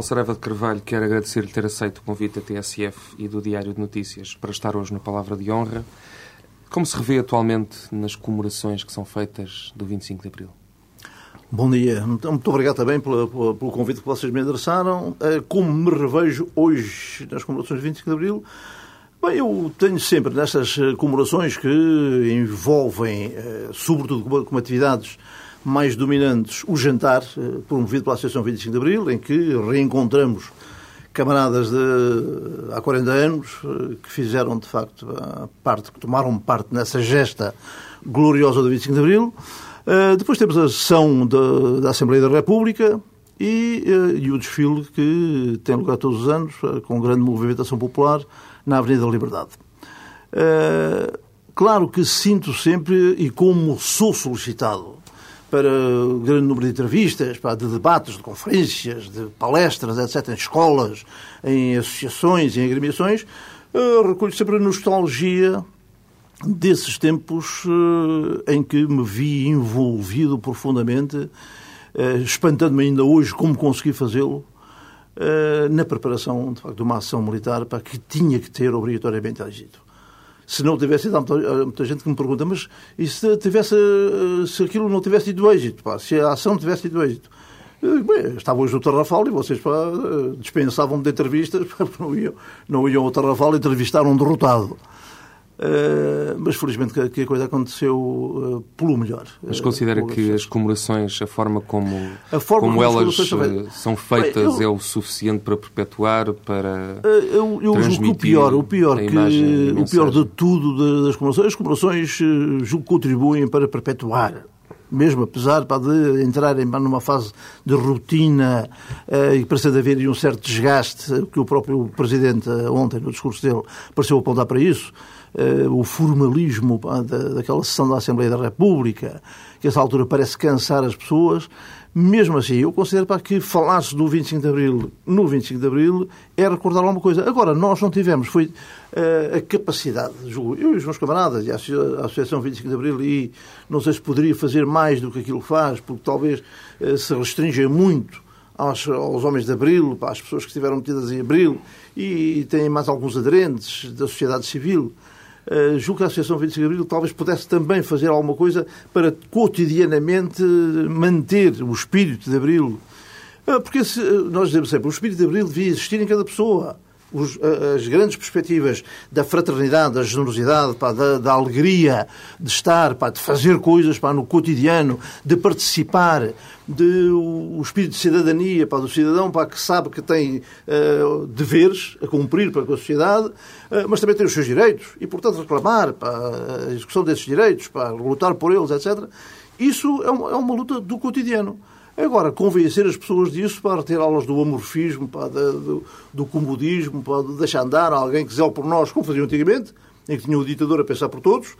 Saraiva de Carvalho quer agradecer-lhe ter aceito o convite da TSF e do Diário de Notícias para estar hoje no Palavra de Honra. Como se revê atualmente nas comemorações que são feitas do 25 de Abril? Bom dia. Muito obrigado também pelo convite que vocês me endereçaram. Eh, Como me revejo hoje nas comemorações de 25 de Abril? Bem, eu tenho sempre nestas eh, comemorações que envolvem, eh, sobretudo como atividades mais dominantes, o jantar, eh, promovido pela Associação 25 de Abril, em que reencontramos camaradas de há 40 anos eh, que fizeram, de facto, parte, que tomaram parte nessa gesta gloriosa do 25 de Abril. Uh, depois temos a sessão da, da Assembleia da República e, e o desfile que tem lugar todos os anos, com grande movimentação popular, na Avenida da Liberdade. Claro que sinto sempre, e como sou solicitado para o grande número de entrevistas, de debates, de conferências, de palestras, etc., em escolas, em associações, em agremiações, uh, recolho sempre a nostalgia desses tempos eh, em que me vi envolvido profundamente, eh, espantando-me ainda hoje como consegui fazê-lo, eh, na preparação de, facto, de uma ação militar para que tinha que ter obrigatoriamente êxito. Se não tivesse ido, há muita, há muita gente que me pergunta, mas e se, tivesse, eh, se aquilo não tivesse tido êxito, pá, se a ação tivesse tido êxito? Bem, estava hoje no Tarrafal e vocês eh, dispensavam-me de entrevistas, não iam, não iam ao Tarrafal entrevistar um derrotado. Uh, mas felizmente que, que a coisa aconteceu uh, pelo melhor. Mas considera Uh, que as comemorações, a forma como, A forma como como as elas são eh, feitas- Bem, eu- é o suficiente para perpetuar, para eu, eu julgo que o transmitir pior, o pior, a que, o pior de tudo das comemorações, as comemorações julgo contribuem para perpetuar. Mesmo apesar pá, de entrarem numa fase de rotina uh, e parecer de haver um certo desgaste, que o próprio Presidente ontem, no discurso dele, pareceu apontar para isso, o formalismo daquela sessão da Assembleia da República, que a essa altura parece cansar as pessoas, mesmo assim, eu considero pá, que falar-se do 25 de Abril no 25 de Abril é recordar alguma coisa. Agora, nós não tivemos, foi eh, a capacidade, julgo, eu e os meus camaradas, e a Asso- a Associação 25 de Abril, e não sei se poderia fazer mais do que aquilo faz, porque talvez eh, se restringe muito aos, aos homens de Abril, para as pessoas que estiveram metidas em Abril, e têm mais alguns aderentes da sociedade civil. Uh, julgo que a Associação 25 de Abril talvez pudesse também fazer alguma coisa para cotidianamente manter o espírito de Abril. Uh, porque se, uh, nós dizemos sempre, o espírito de Abril devia existir em cada pessoa. Os- a- as grandes perspectivas da fraternidade, da generosidade, pá, da, da alegria de estar, pá, de fazer coisas pá, no cotidiano, de participar, de, o, o espírito de cidadania pá, do cidadão pá, que sabe que tem eh, deveres a cumprir para com a sociedade, eh, mas também tem os seus direitos e, portanto, reclamar pá, a execução desses direitos, pá, lutar por eles, etc. Isso é uma, é uma luta do cotidiano. Agora, convencer as pessoas disso para ter aulas do amorfismo, pá, da- do, do comodismo, de deixar andar alguém que zele por nós, como faziam antigamente, em que tinha o ditador a pensar por todos,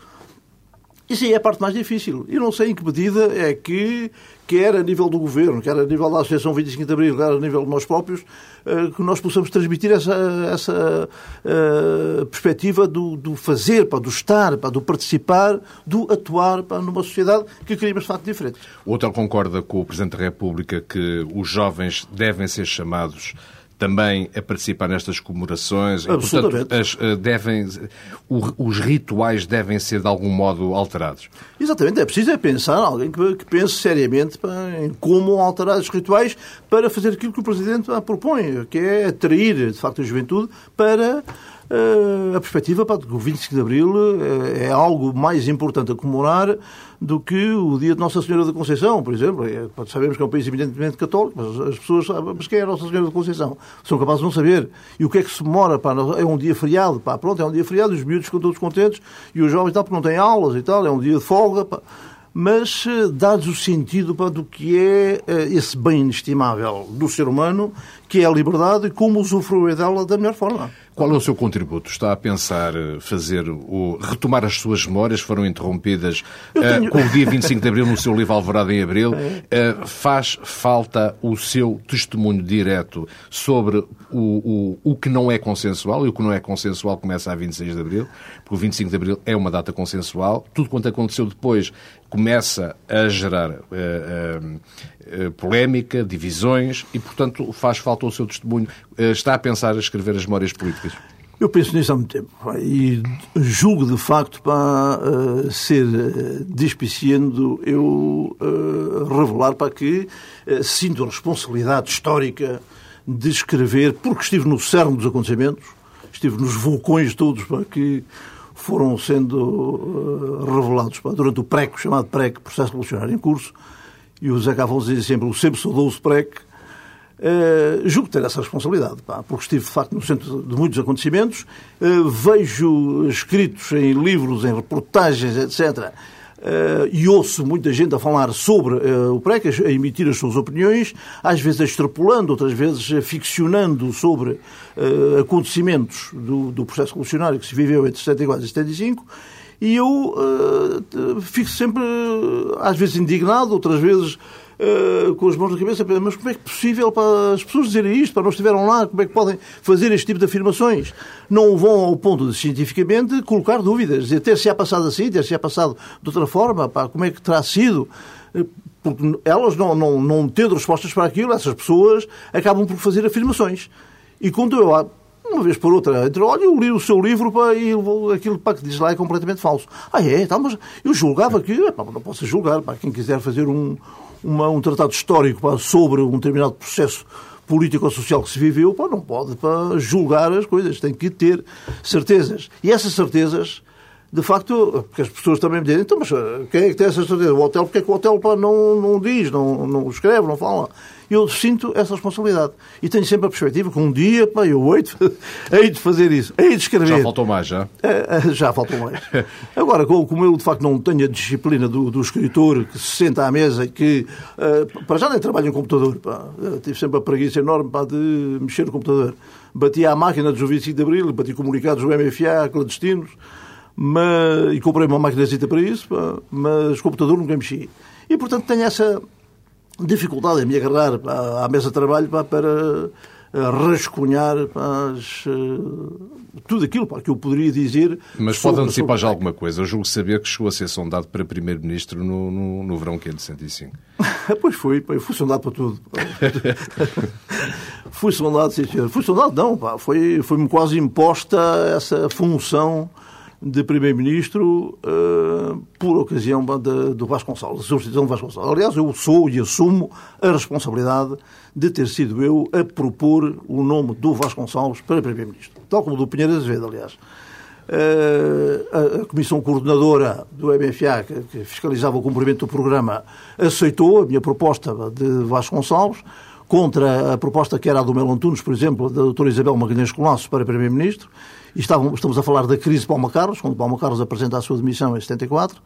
isso aí é a parte mais difícil. Eu não sei em que medida é que, quer a nível do governo, quer a nível da Associação 25 de Abril, quer a nível de nós próprios, eh, que nós possamos transmitir essa, essa eh, perspectiva do, do fazer, pá, do estar, pá, do participar, do atuar pá, numa sociedade que queríamos de facto diferente. O hotel concorda com o Presidente da República que os jovens devem ser chamados também a participar nestas comemorações. E, Absolutamente. portanto, as, eh, devem, os rituais devem ser de algum modo alterados. Exatamente, é preciso é pensar, alguém que, que pense seriamente em como alterar os rituais para fazer aquilo que o Presidente pá, propõe, que é atrair, de facto, a juventude para a perspectiva para que o 25 de Abril é algo mais importante a comemorar do que o dia de Nossa Senhora da Conceição, por exemplo. Sabemos que é um país evidentemente católico, mas as pessoas sabem, mas quem é Nossa Senhora da Conceição? São capazes de não saber. E o que é que se demora? Pá, é um dia feriado, pá, pronto, é um dia feriado, os miúdos ficam todos contentes, e os jovens tal, porque não têm aulas e tal, é um dia de folga, pá mas eh, dados o sentido para do que é eh, esse bem inestimável do ser humano, que é a liberdade, e como usufruir dela da melhor forma. Qual é o seu contributo? Está a pensar eh, fazer o retomar as suas memórias foram interrompidas tenho... uh, com o dia 25 de Abril no seu livro Alvorada em Abril. Uh, faz falta o seu testemunho direto sobre o, o, o que não é consensual e o que não é consensual começa a 26 de Abril, porque o 25 de Abril é uma data consensual. Tudo quanto aconteceu depois começa a gerar uh, polémica, divisões e, portanto, faz falta o seu testemunho. está a pensar a escrever as memórias políticas eu penso nisso há muito tempo e julgo de facto para uh, ser uh, despiciando eu uh, revelar para que uh, sinto a responsabilidade histórica de escrever, porque estive no cerne dos acontecimentos, estive nos vulcões todos para que foram sendo revelados para, durante o PREC, chamado PREC, Processo Revolucionário em Curso, e o Zé Cavão dizia sempre o sempre saudou-se PREC, Uh, julgo ter essa responsabilidade, pá, porque estive de facto no centro de muitos acontecimentos, uh, vejo escritos em livros, em reportagens, etc. Uh, e ouço muita gente a falar sobre o PREC, a emitir as suas opiniões, às vezes extrapolando, outras vezes ficcionando sobre acontecimentos do, do, processo revolucionário que se viveu entre 74 e 75. E eu fico sempre, às vezes, indignado, outras vezes uh, com as mãos na cabeça, mas como é que é possível para as pessoas dizerem isto, para não estiveram lá, como é que podem fazer este tipo de afirmações? Não vão ao ponto de, cientificamente, colocar dúvidas, dizer, ter se ha passado assim, ter se ha passado de outra forma, pá, como é que terá sido? Eh, porque elas, não, não, não tendo respostas para aquilo, essas pessoas acabam por fazer afirmações. E quando eu uma vez por outra, entre, olha, eu li o seu livro pá, e aquilo pá, que diz lá é completamente falso. Ah, é? Tá, mas eu julgava que, pá, não posso julgar, pá, quem quiser fazer um, uma, um tratado histórico pá, sobre um determinado processo político ou social que se viveu, pá, não pode pá, julgar as coisas, tem que ter certezas. E essas certezas, de facto, porque as pessoas também me dizem, então, mas eh, quem é que tem essas certezas? O hotel, porque é que o hotel pá, não, não diz, não, não escreve, não fala? eu sinto essa responsabilidade. E tenho sempre a perspectiva que um dia, pá, eu hei de, hei de fazer isso, hei de escrever. Já faltou mais, já? É, é, já faltou mais. Agora, como eu de facto não tenho a disciplina do, do escritor que se senta à mesa e que, para já nem trabalho em computador, pá. Eu tive sempre a preguiça enorme pá, de mexer no computador. Bati à máquina dos 25 de Abril, bati comunicados do MFA, clandestinos, mas, e comprei uma máquina para isso, pá, mas computador nunca mexi. E, portanto, tenho essa dificuldade em me agarrar à mesa de trabalho para rascunhar as, eh, tudo aquilo que eu poderia dizer. Mas pode antecipar já alguma coisa. Eu julgo saber que chegou a ser sondado para Primeiro-Ministro no, no, no verão quente de 105. pois foi, eu fui sondado para tudo. fui sondado, sim senhor. Fui sondado, não, pá. Foi, foi-me quase imposta essa função de Primeiro-Ministro uh, por ocasião de, do Vasconcelos, substituição de Vasconcelos. Aliás, eu sou e assumo a responsabilidade de ter sido eu a propor o nome do Vasconcelos para Primeiro-Ministro. Tal como do Pinheiro Azevedo, aliás. Uh, a, a, Comissão Coordenadora do MFA, que, que, fiscalizava o cumprimento do programa, aceitou a minha proposta de Vasconcelos, contra a proposta que era a do Melo Antunes, por exemplo, da doutora Isabel Magalhães Colasso para Primeiro-Ministro, e estamos a falar da crise de Palma Carlos, quando Palma Carlos apresenta a sua demissão em 74.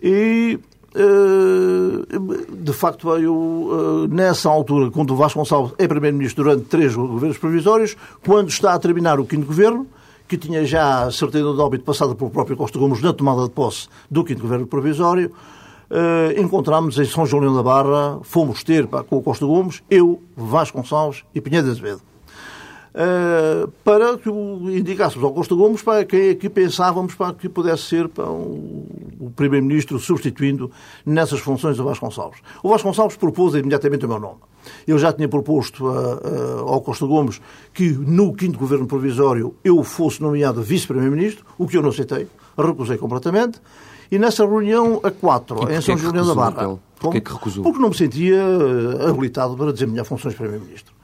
E, eh, de facto, eu, eh, nessa altura, quando o Vasconcelos é Primeiro-Ministro durante três governos provisórios, quando está a terminar o quinto governo, que tinha já a certeza de óbito passada pelo próprio Costa Gomes na tomada de posse do quinto governo provisório, Uh, encontramos em São João da Barra, fomos ter pá, com o Costa Gomes, eu, Vasconcelos e Pinheiro de Azevedo. Uh, para que indicássemos ao Costa Gomes para quem é que pensávamos para que pudesse ser para o, o Primeiro-Ministro substituindo nessas funções o Vasconcelos. O Vasconcelos propôs imediatamente o meu nome. Eu já tinha proposto ao Costa Gomes que no quinto governo provisório eu fosse nomeado vice-primeiro-ministro, o que eu não aceitei, recusei completamente. E nessa reunião a quatro, em São João da Barra, Porquê que recusou? porque não me sentia habilitado para desempenhar funções de primeiro-ministro.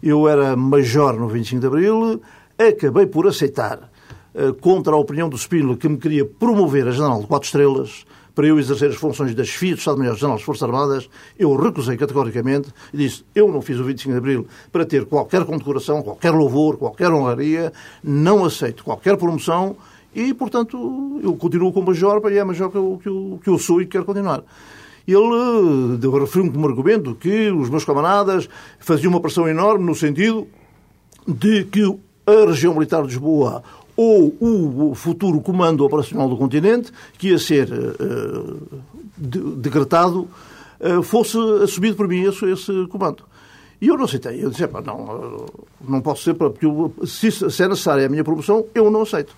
Eu era major no 25 de Abril, acabei por aceitar, uh, contra a opinião do Spínola, que me queria promover a General de Quatro Estrelas, para eu exercer as funções das FIA do Estado-Maior-General das Forças Armadas, eu recusei categoricamente e disse, eu não fiz o 25 de Abril para ter qualquer condecoração, qualquer louvor, qualquer honraria, não aceito qualquer promoção e, portanto, eu continuo como Major e é Major que eu, que eu, que eu sou e quero continuar ele referiu-me como argumento que os meus camaradas faziam uma pressão enorme no sentido de que a região militar de Lisboa ou o futuro comando operacional do continente, que ia ser uh, de, decretado, uh, fosse assumido por mim esse, esse comando. E eu não aceitei. Eu disse, não, não posso ser, porque eu, se, se é necessária a minha promoção, eu não aceito.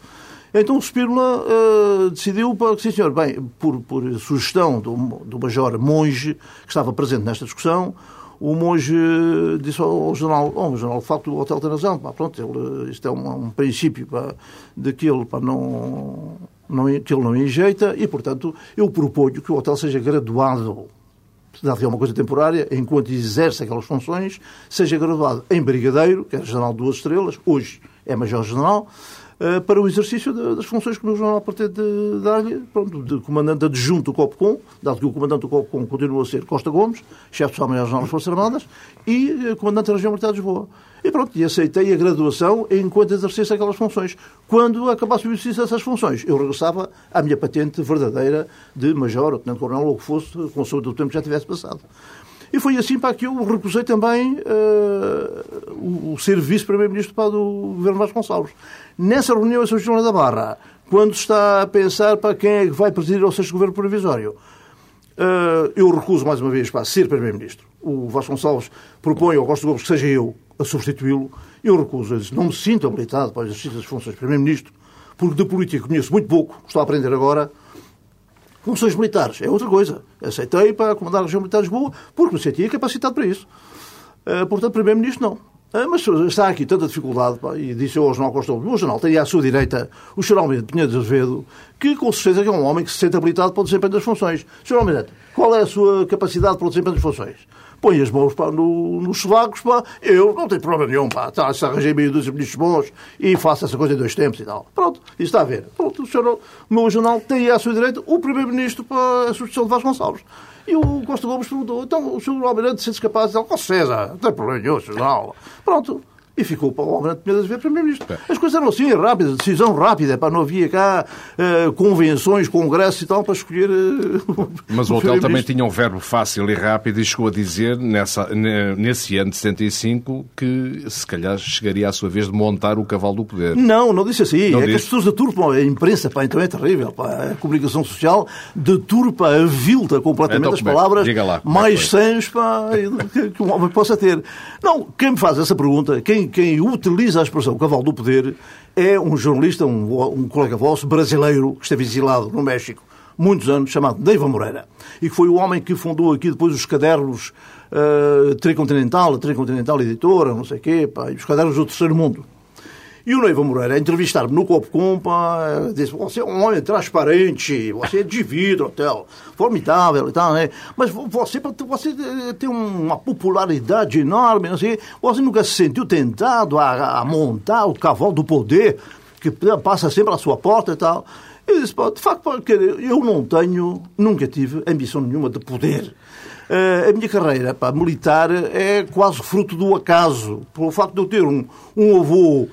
Então o Spínola uh, decidiu, para, sim senhor, bem, por, por sugestão do, do Major Monge, que estava presente nesta discussão, o monge disse ao oh, o jornal, de facto, o hotel tem razão, pá, pronto, ele, isto é um, um princípio pá, de que ele, pá, não, não, que ele não enjeita e, portanto, eu proponho que o hotel seja graduado, dado que é uma coisa temporária, enquanto exerce aquelas funções, seja graduado em brigadeiro, que é general de duas estrelas, hoje é major-general, eh, para o exercício das funções que o meu jornal pretende dar-lhe, pronto, de comandante adjunto do COPCOM, dado que o comandante do COPCOM continua a ser Costa Gomes, chefe de Estado-Maior das Forças Armadas, e eh, comandante da região militar de Lisboa. E pronto, e aceitei a graduação enquanto exercesse aquelas funções. Quando acabasse o exercício dessas funções, eu regressava à minha patente verdadeira de major, ou tenente-coronel, ou o que fosse, com o tempo que já tivesse passado. E foi assim para que eu recusei também uh, o, o ser vice-primeiro-ministro do governo Vasconcelos. Nessa reunião em São João da Barra, quando está a pensar para quem é que vai presidir o sexto governo provisório, uh, eu recuso mais uma vez para ser primeiro-ministro. O Vasconcelos propõe ao Costa Gomes que seja eu a substituí-lo. Eu recuso. Eu disse, não me sinto habilitado para o exercício das funções de primeiro-ministro, porque de política conheço muito pouco, estou a aprender agora, Funções militares é outra coisa. Aceitei para comandar a região militar de Lisboa porque me sentia capacitado para isso. Uh, portanto, Primeiro-Ministro, não. Uh, mas está aqui tanta dificuldade, pá, e disse eu ao Jornal Costa o Jornal tem à sua direita o Sr. Almeida Pinheiro de Azevedo, que com certeza é um homem que se sente habilitado para o desempenho das funções. Sr. Almeida, qual é a sua capacidade para o desempenho das funções? Põe as mãos pá, no, nos sovacos, pá, eu não tenho problema nenhum, pá, tá, se arranjei meio dos ministros bons e faço essa coisa em dois tempos e tal. Pronto, isso está a ver. Pronto, o, senhor, jornal tem à sua direita o primeiro-ministro para a substituição de Vasconcelos. E o Costa Gomes perguntou, então o senhor Almirante sente-se capaz de dizer, com César, não tem problema nenhum, jornal. Pronto, e ficou para o Almirante Pinheiro ver Primeiro-Ministro. As coisas eram assim, rápidas, decisão rápida, para não havia cá uh, convenções, congressos e tal para escolher. Uh, Mas o hotel também tinha um verbo fácil e rápido e chegou a dizer, nessa, nesse ano de 75, que se calhar chegaria à sua vez de montar o cavalo do poder. Não, não disse assim. Não é disse? que as pessoas deturpam a imprensa, pá, então é terrível. Pá, a comunicação social deturpa, avilta completamente então, as palavras lá, mais sãs que um homem possa ter. Não, quem me faz essa pergunta, quem quem, utiliza a expressão cavalo do poder é um jornalista, um, um colega vosso, brasileiro, que esteve exilado no México muitos anos, chamado Deiva Moreira, e que foi o homem que fundou aqui depois os cadernos uh, Tricontinental, a Tricontinental Editora, não sei o quê, pá, e os cadernos do Terceiro Mundo. E o Neiva Moreira, entrevistar-me no Copo Compa, disse: Você é um homem transparente, você é de vidro, hotel, formidável e tal, né? Mas você, você tem uma popularidade enorme, sei, você nunca se sentiu tentado a, a montar o cavalo do poder, que passa sempre à sua porta e tal. Eu disse: De facto, eu não tenho, nunca tive ambição nenhuma de poder. Uh, a minha carreira pá, militar é quase fruto do acaso, pelo facto de eu ter um, um avô uh,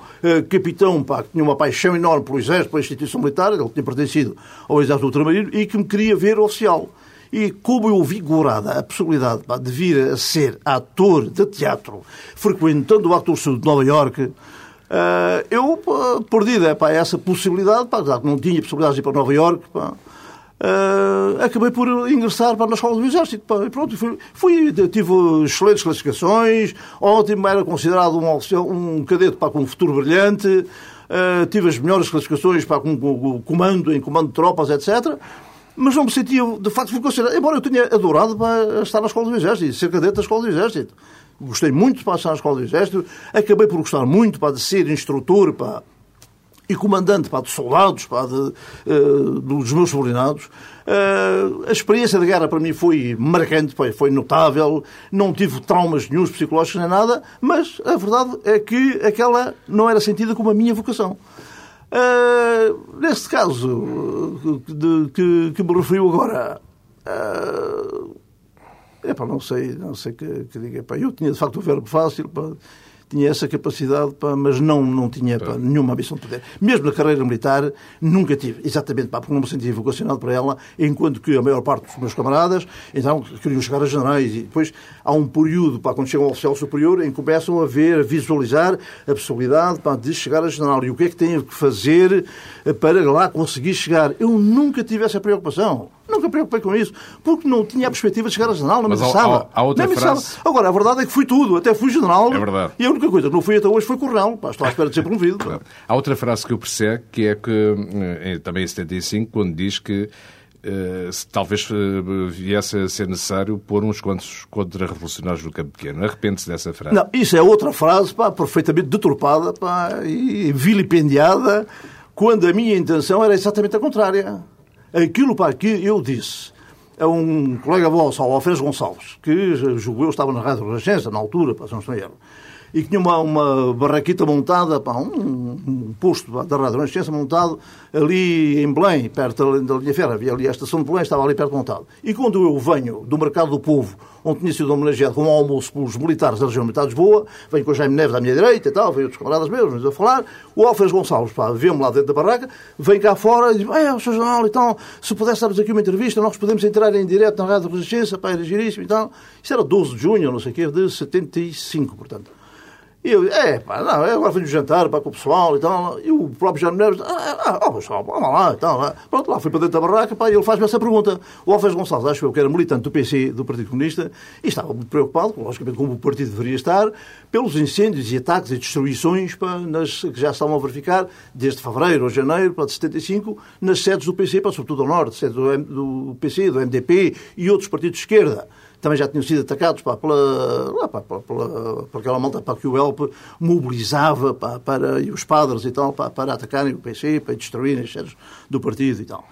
capitão pá, que tinha uma paixão enorme pelo Exército, pela instituição militar, ele tinha pertencido ao Exército Ultramarino e que me queria ver oficial. E como eu vi gorada a possibilidade pá, de vir a ser ator de teatro, frequentando o Actor Sul de Nova Iorque, uh, eu, perdida pá, essa possibilidade, pá, não tinha possibilidade de ir para Nova Iorque, pá, Uh, acabei por ingressar para na escola do Exército. Pá, e pronto, fui, fui, tive excelentes classificações, ótimo, era considerado um, um cadete para com um futuro brilhante, uh, tive as melhores classificações para com, com, comando, em comando de tropas, etc. Mas não me sentia, de facto, fui considerado, embora eu tenha adorado para estar na escola do Exército, ser cadete da escola do Exército. Gostei muito de passar na escola do Exército, acabei por gostar muito para de ser instrutor, para e comandante pá, de soldados, pá, de, uh, dos meus subordinados, uh, a experiência de guerra para mim foi marcante, pá, foi notável, não tive traumas nenhums psicológicos nem nada, mas a verdade é que aquela não era sentida como a minha vocação. Uh, neste caso de, que, que, me referiu agora, uh, não sei, não sei que, que diga. Epá, eu tinha de facto o verbo fácil. Tinha essa capacidade, pá, mas não, não tinha pá, nenhuma ambição de poder. Mesmo na carreira militar, nunca tive. Exatamente, pá, porque não me sentia vocacionado para ela, enquanto que a maior parte dos meus camaradas, então, queriam chegar a generais. E depois há um período, pá, quando chegam ao oficial superior, em que começam a ver, a visualizar a possibilidade pá, de chegar a general. E o que é que têm que fazer para lá conseguir chegar? Eu nunca tive essa preocupação. Nunca me preocupei com isso, porque não tinha a perspectiva de chegar a general, não me interessava. Há, há outra nem frase... Agora, a verdade é que fui tudo, até fui general. É verdade. E a única coisa que não fui até hoje foi coronel. Pá, estou à espera de ser promovido. Há outra frase que eu percebo, que é que, eh, também em 75, quando diz que Uh, se talvez uh, viesse a ser necessário pôr uns quantos contra-revolucionários no campo pequeno. Arrepende-se dessa frase? Não, isso é outra frase pá, perfeitamente deturpada pá, e vilipendiada, quando a minha intenção era exatamente a contrária aquilo para que eu disse a um colega vosso, ao Alfredo Gonçalves, que julgo eu estava na Rádio Renascença, na altura, para São Estranheiro, e tinha uma, uma barraquita montada, pá, um, um posto da Rádio Renascença montado ali em Belém, perto da linha ferra. Havia ali a estação de Belém, estava ali perto montado. E quando eu venho do Mercado do Povo, onde tinha sido homenageado com um almoço pelos militares da região militar de Lisboa, venho com o Jaime Neves à minha direita e tal, veio outros camaradas meus, a falar, o Alfredo Gonçalves, pá, vê-me lá dentro da barraca, vem cá fora e diz, é, o Sr. Jornal e tal, se pudesse darmos aqui uma entrevista, nós podemos entrar em direto na Rádio Resistência, pá, era giríssimo e tal. Isso era 12 de junho, não sei o quê, de 75, portanto. E eu, é, pá, não, eu agora fui jantar para com o pessoal e tal. E o próprio Neves, ah, ah, oh, pessoal, vamos lá e tal. Lá. Pronto, lá fui para dentro da barraca, pá, e ele faz-me essa pergunta. O Alves Gonçalves, acho eu que era militante do PC, do Partido Comunista, e estava muito preocupado, logicamente, como o partido deveria estar, pelos incêndios e ataques e destruições pá, nas, que já estavam a verificar desde fevereiro ou janeiro pá, de 75, nas sedes do PC, pá, sobretudo ao norte, sedes do, do PC, do MDP e outros partidos de esquerda também já tinham sido atacados pá, pela, lá, pá, pela, pela, por aquela malta pá, que o ELP mobilizava pá, para, e os padres e tal pá, para atacarem o PC, para destruírem as sedes do partido e tal.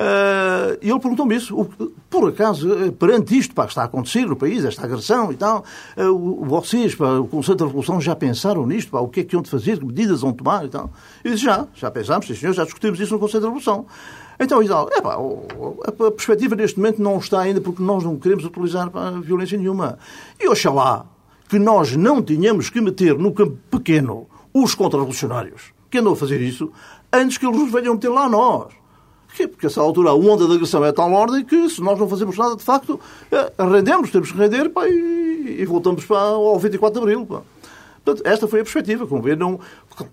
Uh, e ele perguntou-me isso. Por acaso, eh, perante isto pá, que está a acontecer no país, esta agressão e tal, uh, vocês, pá, o Conselho da Revolução, já pensaram nisto? Pá, o que é que iam de fazer? Que medidas vão tomar e tal? Eu disse, já, já pensámos, sim senhor, já discutimos isso no Conselho da Revolução. Então, Isal, é pá, a perspectiva neste momento não está ainda porque nós não queremos utilizar pá, violência nenhuma. E oxalá que nós não tínhamos que meter no campo pequeno os contra-revolucionários que andam a fazer isso antes que eles nos venham meter lá nós. Porque a essa altura a onda da agressão é tal ordem que se nós não fazemos nada, de facto, é, rendemos, temos que render pá, e, e, voltamos pá, ao 24 de Abril. Pá. Portanto, esta foi a perspectiva. Como vê, não...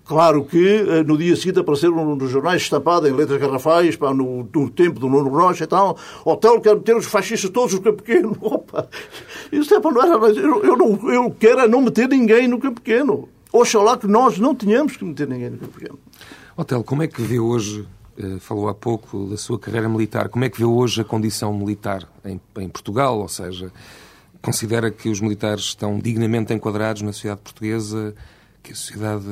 Claro que eh, no dia seguinte apareceram nos jornais estampado em letras garrafais, pá, no, no tempo do Nuno Rocha e tal, hotel quer meter os fascistas todos no campo pequeno. Opa! Isso é, pá, não era, eu, eu, não, eu quero é não meter ninguém no campo pequeno. Oxalá que nós não tenhamos que meter ninguém no campo pequeno. Hotel, como é que vê hoje, eh, falou há pouco da sua carreira militar, como é que vê hoje a condição militar em, em Portugal? Ou seja, Considera que os militares estão dignamente enquadrados na sociedade portuguesa, que a sociedade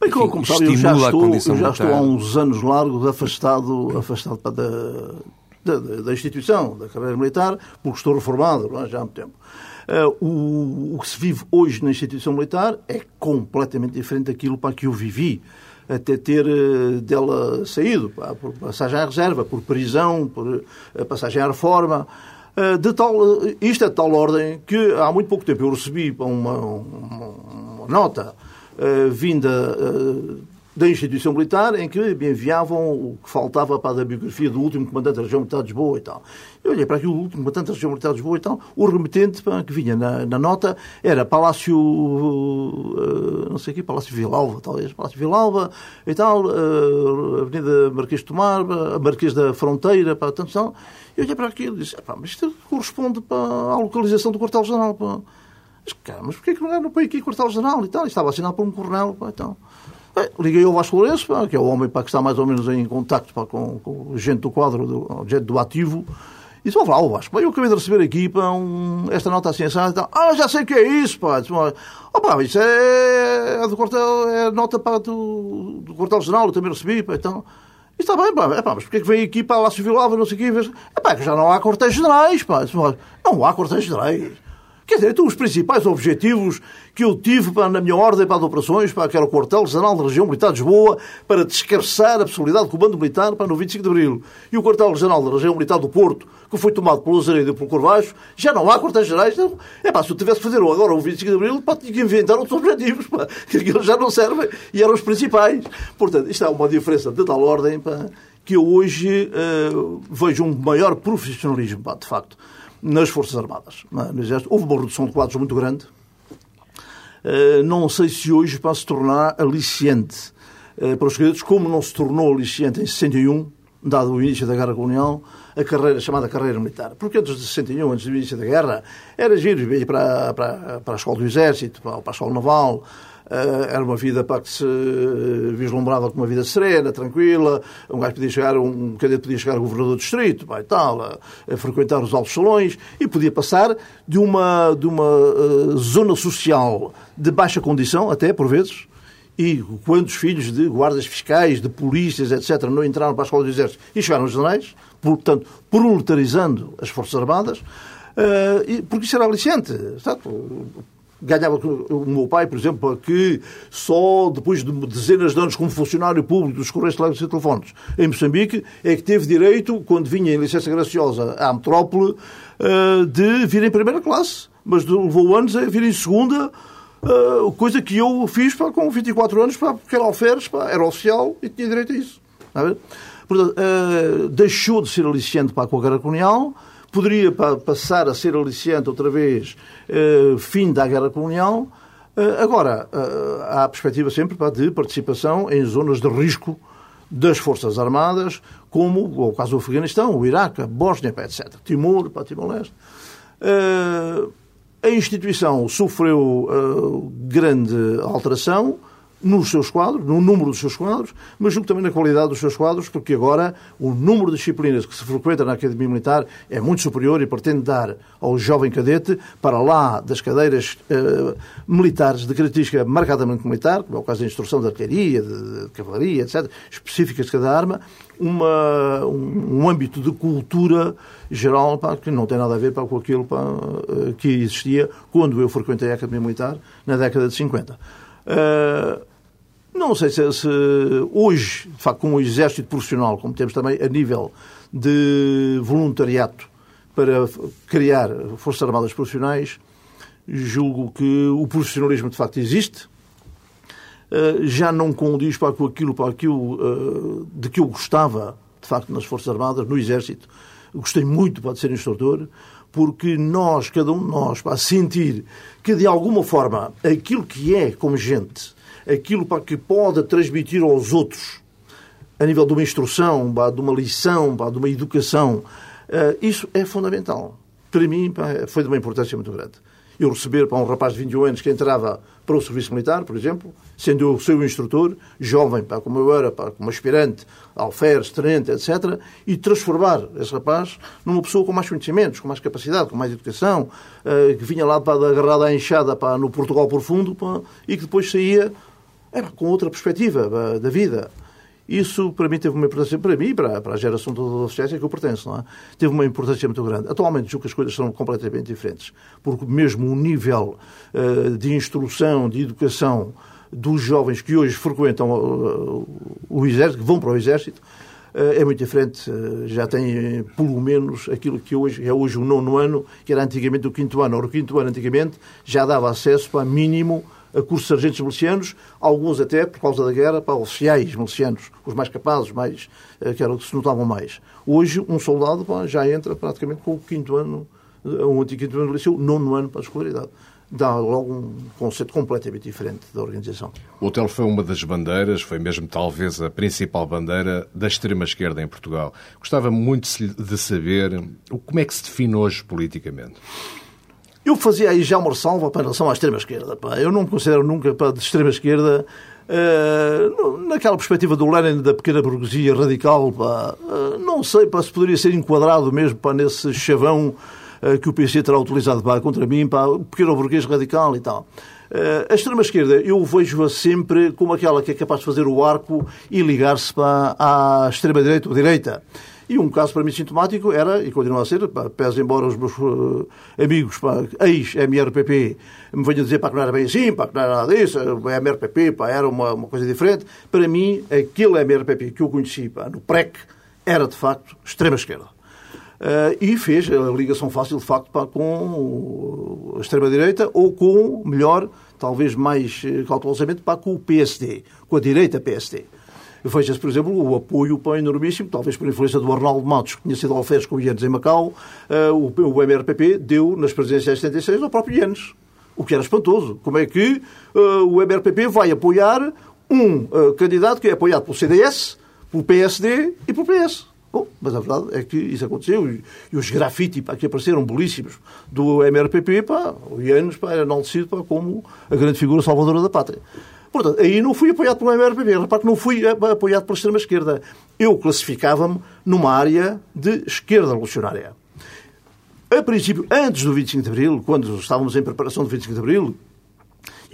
Bem, como, como sabe, eu já, estou, eu já estou há uns anos largos afastado, afastado da, da, da, instituição, da carreira militar, porque estou reformado é? já há muito tempo. Uh, o, o, que se vive hoje na instituição militar é completamente diferente daquilo para que eu vivi até ter uh, dela saído, pá, por passagem à reserva, por prisão, por uh, passagem à reforma. Eh, de tal, eh, isto é de tal ordem que há muito pouco tempo eu recebi uma, uma, uma nota uh, vinda da instituição militar em que me enviavam o que faltava para a biografia do último comandante da região militar de Lisboa e tal. Eu olhei para aquilo, o último comandante da região militar de Lisboa e tal, o remetente que vinha na, na nota era Palácio, uh, não sei o quê, Palácio Vilalva, talvez, Palácio Vilalva e tal, Avenida Marquês de Tomar, Marquês da Fronteira, para atenção. Eu olhei para aquilo e disse, mas isto corresponde para à localização do quartel-general. Mas, cara, mas porquê que não põe aqui quartel-general e tal? E estava assinado por um coronel. Pá, então. Bem, liguei ao Vasco Lourenço, que é o homem pá, que está mais ou menos em contacto pá, com, com gente do quadro, do, gente do ativo, E disse, ó, oh, Vasco, eu acabei de receber aqui pá, um, esta nota assim, assim, então, ah, já sei o que é isso, pá. Disse, oh, pá, isso é, é do quartel, é nota pá, do, do quartel-general, eu também recebi, pá, então... Isso está bem, pá, é, pá, mas porquê é que vem aqui para lá se violava, não sei o quê? É pá, que já não há quartéis generais, pá. Não há quartéis generais. Quer dizer, então os principais objetivos que eu tive para, na minha ordem para as operações, para que era o quartel-general da região militar de Lisboa, para descarçar a possibilidade de comando militar para no 25 de Abril. E o quartel-general da região militar do Porto, que foi tomado pelo Lazaredo e pelo Corvaixo, já não há quartéis-generais. Então, é pá, se eu tivesse que fazer agora o 25 de Abril, pá, tinha que inventar outros objetivos, pá, que aqueles já não servem e eram os principais. Portanto, isto é uma diferença de tal ordem, pá, que eu hoje uh, vejo um maior profissionalismo, pá, de facto nas Forças Armadas. No Exército. Houve uma redução de quadros muito grande. Eh, não sei se hoje vai se tornar aliciente eh, para os cadetes, como não se tornou aliciente em 61, dado o início da Guerra Colonial, a carreira chamada carreira militar. Porque antes de 61, antes do início da guerra, era giro ir para, para, para a escola do Exército, para, a escola naval, era uma vida para que se vislumbrava como uma vida serena, tranquila. Um gajo podia chegar, um cadete podia chegar a governador do distrito, vai, tal, a, a, frequentar os altos salões e podia passar de uma, de uma uh, zona social de baixa condição, até por vezes, e quantos filhos de guardas fiscais, de polícias, etc., não entraram para a escola do exército e chegaram os generais, portanto, proletarizando as Forças Armadas, uh, porque isso era aliciente. Ganhava o meu pai, por exemplo, que só depois de dezenas de anos como funcionário público dos Correios Telégrafos e Telefones em Moçambique, é que teve direito, quando vinha em licença graciosa à metrópole, eh, de vir em primeira classe. Mas levou anos a vir em segunda, eh, coisa que eu fiz com 24 anos, porque era alferes, era oficial e tinha direito a isso. Portanto, eh, deixou de ser aliciante para a guerra colonial, poderia passar a ser aliciante outra vez, uh, fim da guerra colonial. Uh, agora, uh, há a perspectiva sempre de participação em zonas de risco das Forças Armadas, como o caso do Afeganistão, o Iraque, a Bósnia, etc. Timor, para Timor-Leste. a instituição sofreu grande alteração, nos seus quadros, no número dos seus quadros, mas julgo também na qualidade dos seus quadros, porque agora o número de disciplinas que se frequenta na Academia Militar é muito superior e pretende dar ao jovem cadete, para lá das cadeiras eh, militares de característica marcadamente militar, como é o caso da instrução de arquearia, de, de cavalaria, etc., específicas de cada arma, uma, um, um, âmbito de cultura geral pá, que não tem nada a ver pá, com aquilo pá, eh, que existia quando eu frequentei a Academia Militar na década de 50. Uh, não sei se, se, hoje, de facto, com o exército profissional, como temos também a nível de voluntariado para criar Forças Armadas Profissionais, julgo que o profissionalismo de facto existe. Uh, já não condiz para aquilo, para aquilo uh, de que eu gostava, de facto, nas Forças Armadas, no Exército. Gostei muito para ser instrutor, porque nós, cada um de nós, para sentir que de alguma forma aquilo que é como gente aquilo para que pode transmitir aos outros, a nível de uma instrução, de uma lição, de uma educação, eh, isso é fundamental. Para mim, foi de uma importância muito grande. Eu receber para um rapaz de 21 anos que entrava para o serviço militar, por exemplo, sendo eu seu instrutor, jovem, pá, como eu era, pá, como aspirante, alferes, tenente, etc., e transformar esse rapaz numa pessoa com mais conhecimentos, com mais capacidade, com mais educação, uh, que vinha lá pá, agarrada à enxada pá, no Portugal profundo pá, e que depois saía era com outra perspectiva da vida. Isso, para mim, teve uma importância, para mim e para, para a geração dos oficiais a que eu pertenço, não é? Teve uma importância muito grande. Atualmente, julgo que as coisas são completamente diferentes, porque mesmo o nível uh, de instrução, de educação dos jovens que hoje frequentam uh, o Exército, que vão para o Exército, uh, é muito diferente. já têm, pelo menos, aquilo que hoje é hoje o nono ano, que era antigamente o quinto ano. Ora, o quinto ano, antigamente, já dava acesso para mínimo a cursos de sargentos milicianos, alguns até, por causa da guerra, para oficiais milicianos, os mais capazes, mais, eh, que eram que se notavam mais. Hoje, um soldado pá, já entra praticamente com o quinto ano, eh, um antigo quinto ano do liceu, nono ano para a escolaridade dá logo um conceito completamente diferente da organização. O hotel foi uma das bandeiras, foi mesmo talvez a principal bandeira da extrema-esquerda em Portugal. Gostava muito de saber como é que se define hoje politicamente. Eu fazia aí já uma ressalva para relação à extrema-esquerda. Eu não me considero nunca para de extrema-esquerda Uh, naquela perspectiva do Lenin da pequena burguesia radical, uh, não sei se poderia ser enquadrado mesmo nesse chavão uh, que o PC terá utilizado contra mim, pequeno burguês radical e tal. A extrema-esquerda eu vejo-a sempre como aquela que é capaz de fazer o arco e ligar-se à extrema-direita ou direita. E um caso para mim sintomático era, e continua a ser, pese embora os meus uh, amigos ex-MRPP me venham dizer pá, que não era bem assim, pá, que não era nada disso, o MRPP pá, era uma, uma coisa diferente, para mim, aquele MRPP que eu conheci pá, no PREC era, de facto, extrema-esquerda. Uh, e fez a ligação fácil, de facto, com a extrema-direita ou com, melhor, talvez mais eh, cautelosamente, pá, com o PSD, com a direita PSD. Veja-se, por exemplo, o apoio para enormíssimo, talvez por influência do Arnaldo Matos, que tinha sido alferes com o Ianes em Macau, uh, o, o MRPP deu nas presidenciais 76 ao próprio Ianes. O que era espantoso. Como é que uh, o MRPP vai apoiar um uh, candidato que é apoiado pelo CDS, pelo PSD e pelo PS? Bom, mas a verdade é que isso aconteceu e, os grafite pá, que apareceram belíssimos do MRPP, pá, o Ianes pá, era enaltecido pá, como a grande figura salvadora da pátria. Portanto, aí não fui apoiado pelo MRPP. Repare que não fui apoiado pela extrema-esquerda. Eu classificava-me numa área de esquerda revolucionária. A princípio, antes do 25 de Abril, quando estávamos em preparação do 25 de Abril,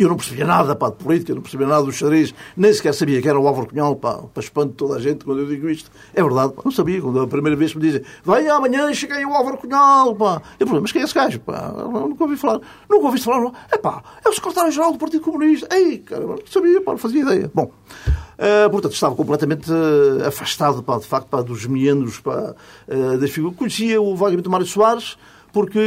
eu não percebia nada pá, de política, não percebia nada dos xadrez, nem sequer sabia que era o Álvaro Cunhal, pá, para espanto de toda a gente quando eu digo isto. É verdade, pá, não sabia. Quando a primeira vez me dizem, venha amanhã chega aí o Álvaro Cunhal, pá. Eu falei, mas quem é esse gajo? Pá? Eu nunca ouvi falar. Nunca ouvi falar. É pá, é o secretário-geral do Partido Comunista. Ei, caramba, não sabia, pá, não fazia ideia. Bom, uh, portanto, estava completamente uh, afastado, pá, de facto, pá, dos meandros, pá, uh, das figuras. Conhecia o vagamente Mário Soares, porque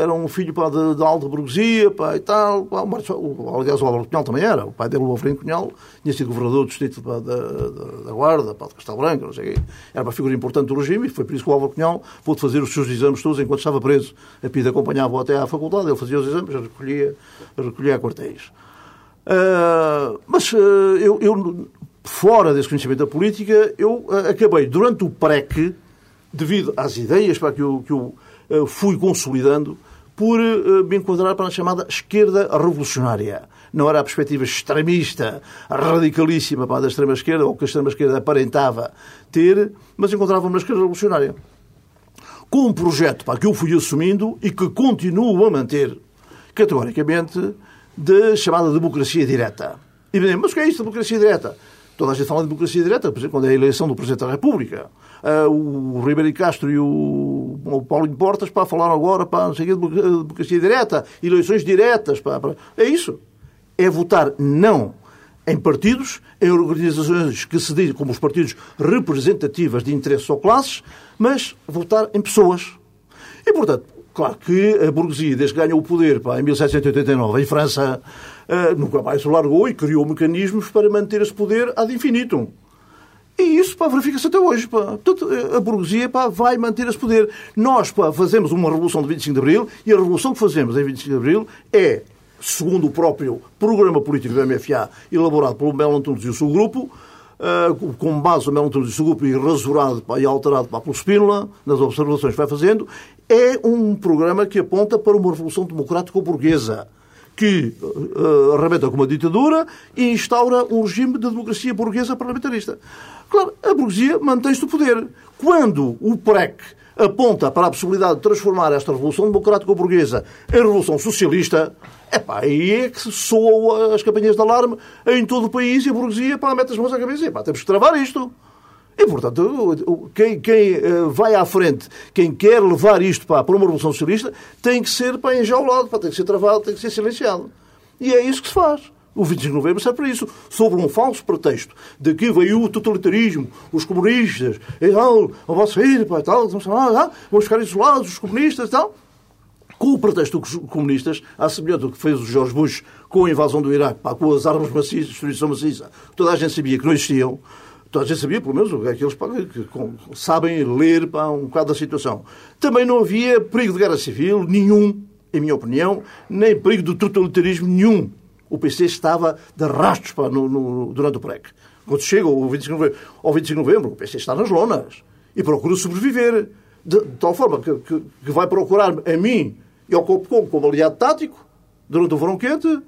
era um filho pá, de, de alta burguesia pá, e tal. Pá, o, aliás, o Álvaro Cunhal também era. O pai dele, o Alfredo Cunhal, tinha sido governador do distrito pá, da, da, da, Guarda, pá, de Castelo Branco, não sei Era uma figura importante do regime e foi por isso que o Álvaro Cunhal pôde fazer os seus exames todos enquanto estava preso. A PIDE acompanhava-o até à faculdade, ele fazia os exames, recolhia, recolhia a quartéis. Uh, mas uh, eu, eu, fora desse conhecimento da política, eu uh, acabei, durante o PREC, devido às ideias para que o, que o eh, fui consolidando por eh, me enquadrar para a chamada esquerda revolucionária. Não era a perspectiva extremista, radicalíssima para da extrema-esquerda, ou que a extrema-esquerda aparentava ter, mas encontrava-me na esquerda revolucionária. Com um projeto para que eu fui assumindo e que continuo a manter, categoricamente, de chamada democracia direta. E bem, mas o que é isto, democracia direta? Toda a gente fala de democracia direta, por exemplo, quando é a eleição do Presidente da República. Uh, o Ribeiro Castro e o, o Paulo Portas para falar agora para não sei de democracia direta, eleições diretas. Pá. É isso. É votar não em partidos, em organizações que se dizem como os partidos representativas de interesses ou classes, mas votar em pessoas. E, portanto, claro que a burguesia, desde que ganhou o poder pá, em 1789 em França, uh, nunca mais o largou e criou mecanismos para manter esse poder ad infinitum. E isso verifica-se até hoje. Pá. Portanto, a burguesia pá, vai manter esse poder. Nós pá, fazemos uma revolução de 25 de Abril e a revolução que fazemos em 25 de Abril é, segundo o próprio programa político do MFA, elaborado pelo Melo Antunes e o seu grupo, uh, com base no Melo Antunes e o seu grupo e rasurado pá, e alterado pá, pelo Spínola, nas observações que vai fazendo, é um programa que aponta para uma revolução democrática burguesa que uh, arrebenta com uma ditadura e instaura um regime de democracia burguesa parlamentarista. Claro, a burguesia mantém-se no poder. Quando o PREC aponta para a possibilidade de transformar esta revolução democrática burguesa em revolução socialista, epá, aí é que soam as campanhas de alarme em todo o país e a burguesia pá, mete as mãos à cabeça. Epá, temos que travar isto. E, portanto, quem, quem, eh, vai à frente, quem quer levar isto pá, para uma revolução socialista, tem que ser pá, enjaulado, tem que ser travado, tem que ser silenciado. E é isso que se faz. O 25 de novembro serve para isso, sobre um falso pretexto de que veio o totalitarismo, os comunistas, e tal, a vossa filha, pá, tal, vamos ficar isolados, os comunistas e tal. Com o pretexto dos comunistas, à semelhança do que fez o George Bush com a invasão do Iraque, pá, com as armas maciças, destruição maciça, toda a gente sabia que não existiam, toda a gente sabia, pelo menos, aqueles pá, que, que sabem ler pá, um bocado da situação. Também não havia perigo de guerra civil nenhum, em minha opinião, nem perigo de totalitarismo nenhum o PC estava de rastros no, no, durante o PREC. Quando chega ao 25 de novembro, ao 25 de novembro, o PC está nas lonas e procura sobreviver. De, de tal forma que, que, que, vai procurar a mim e ao Copcom como aliado tático durante o verão quente.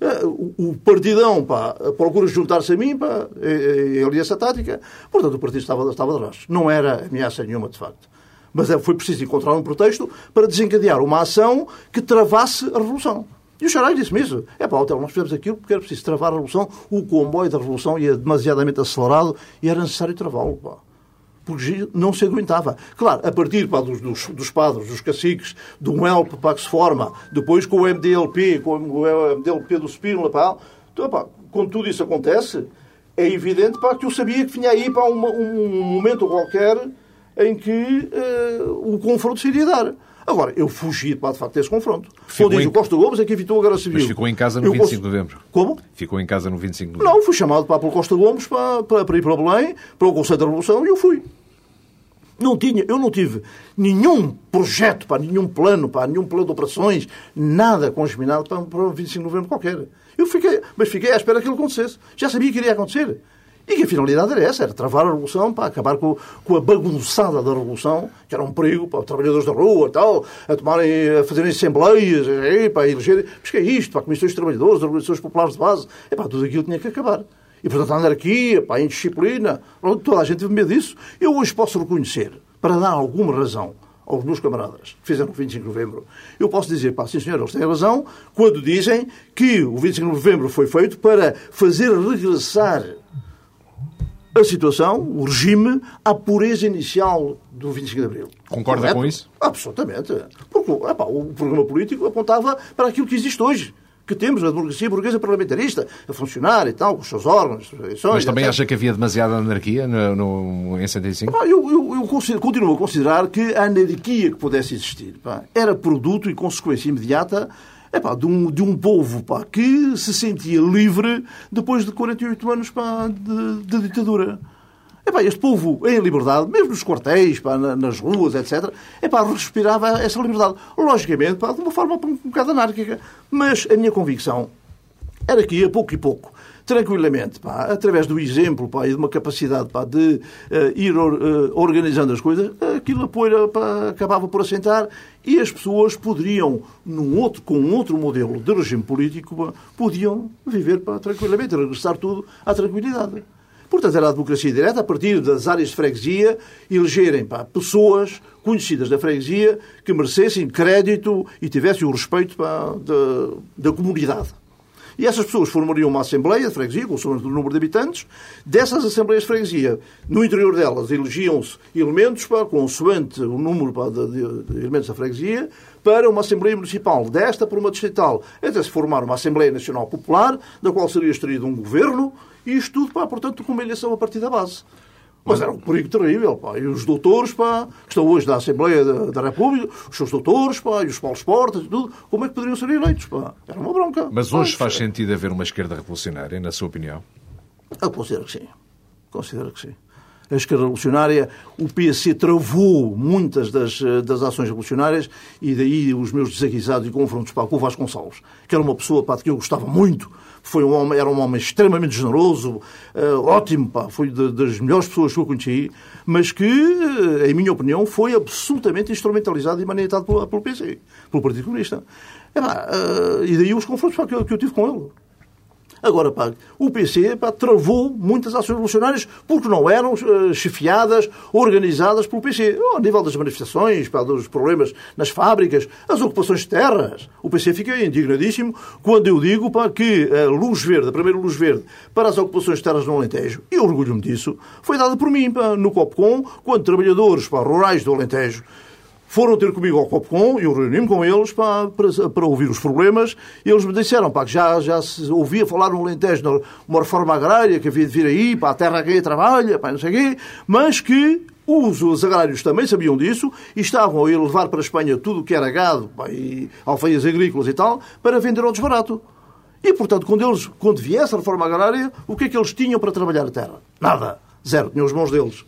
Eh, o, partidão pá, procura juntar-se a mim pá, em aliança tática. Portanto, o partido estava, estava atrás. Não era ameaça nenhuma, de facto. Mas é, foi preciso encontrar um pretexto para desencadear uma ação que travasse a revolução. E o Xarai disse-me isso. É pá, Hotel, nós fizemos aquilo porque era preciso travar a revolução. O comboio da revolução ia demasiadamente acelerado e era necessário travá-lo. Porque não se aguentava. Claro, a partir pá, dos, dos, padres, dos caciques, do MELP pá, que se forma, depois com o MDLP, com o MDLP do Spínola, pá, então, pá, quando tudo isso acontece, é evidente pá, que eu sabia que vinha aí pá, um, um momento qualquer em que uh, o confronto se iria dar. Agora, eu fugi, pá, de facto, desse confronto. Ficou diz em... o Costa Gomes é que evitou a Guerra Civil. Mas ficou em casa no eu 25 de novembro. Como? Ficou em casa no 25 de novembro. Não, fui chamado pá, pelo Costa Gomes para, para, para ir para Belém, para o Conselho da Revolução, e eu fui. Não tinha, eu não tive nenhum projeto, para nenhum plano, para nenhum plano de operações, nada congeminado para, para o 25 de novembro qualquer. Eu fiquei, mas fiquei à espera que aquilo acontecesse. Já sabia que iria acontecer. E que a finalidade era essa, era travar a revolução para acabar com, com a bagunçada da revolução, que era um perigo para os trabalhadores da rua tal, a tomarem, a fazerem assembleias, para a elegerem. Mas que é isto? Para comissões de trabalhadores, organizações populares de base. Epá, tudo aquilo tinha que acabar. E, portanto, a anarquia, a indisciplina, toda a gente teve medo disso. Eu hoje posso reconhecer, para dar alguma razão aos meus camaradas que fizeram o 25 de novembro, eu posso dizer, pá, sim senhor, eles têm razão, quando dizem que o 25 de novembro foi feito para fazer regressar a situação, o regime, à pureza inicial do 25 de Abril. Concorda Correto? com isso? Absolutamente. Porque epá, o programa político apontava para aquilo que existe hoje que temos na democracia burguesa parlamentarista, a funcionar e tal, com os seus órgãos, eleições. Mas também acha que havia demasiada anarquia no, no, em 75? Ah, eu, eu, eu continuo a considerar que a anarquia que pudesse existir era produto e consequência imediata epá, de, um, de um povo pá, que se sentia livre depois de 48 anos pá, de, de ditadura. Epá, este povo em liberdade, mesmo nos quartéis, pá, nas ruas, etc., epá, respirava essa liberdade. Logicamente, pá, de uma forma um bocado anárquica. Mas a minha convicção era que, a pouco e pouco, tranquilamente, pá, através do exemplo pá, e de uma capacidade pá, de uh, ir uh, organizando as coisas, aquilo a poeira pá, acabava por assentar e as pessoas poderiam, num outro, com um outro modelo de regime político, pá, podiam viver pá, tranquilamente, regressar tudo à tranquilidade. Portanto, era a democracia direta, a partir das áreas de freguesia, elegerem pá, pessoas conhecidas da freguesia que merecessem crédito e tivessem o respeito pá, da, da comunidade. E essas pessoas formariam uma Assembleia de Freguesia, com o número de habitantes. Dessas Assembleias de Freguesia, no interior delas, elegiam-se elementos, pá, consoante o número pá, de, de, elementos da freguesia, para uma Assembleia Municipal, desta por uma distrital, até se formar uma Assembleia Nacional Popular, da qual seria extraído um governo, e isto tudo, pá, portanto, com uma eleição a partir da base. Mas era um perigo terrível, pá. E os doutores, pá, que estão hoje na Assembleia da, da República, os seus doutores, pá, e os Paulos Portas e tudo, como é que poderiam ser eleitos, pá? Era uma bronca. Mas hoje faz sentido haver uma esquerda revolucionária, na sua opinião? Eu considero que sim. Considero que sim. A esquerda revolucionária, o PSC travou muitas das, das ações revolucionárias e daí os meus desaguisados e confrontos pá, com o Vasconcelos, que era uma pessoa pá, de que eu gostava muito, foi um homem, era um homem extremamente generoso, uh, ótimo, pá, foi das melhores pessoas que eu conheci, mas que, uh, em minha opinião, foi absolutamente instrumentalizado e manetado pelo, pelo PC, pelo Partido Comunista. Uh, e daí os confrontos que eu tive com ele. Agora, pá, o PC pá, travou muitas ações revolucionárias porque não eram uh, chefiadas, organizadas pelo PC. Ao nível das manifestações, pá, dos problemas nas fábricas, as ocupações de terras. O PC fica indignadíssimo quando eu digo pá, que a luz verde, a primeira luz verde para as ocupações de terras no Alentejo, e orgulho-me disso, foi dada por mim pá, no COPCOM, quando trabalhadores pá, rurais do Alentejo foram ter comigo ao Copcom, eu reuni-me com eles para, para, para, ouvir os problemas, e eles me disseram pá, que já, já se ouvia falar no Alentejo uma reforma agrária que havia de vir aí, para a terra que trabalha, pá, não sei quê, mas que os, os agrários também sabiam disso e estavam a levar para a Espanha tudo o que era gado pá, e alfaias agrícolas e tal, para vender ao desbarato. E, portanto, quando, eles, quando viesse a reforma agrária, o que é que eles tinham para trabalhar a terra? Nada. Zero. Tinham os mãos deles.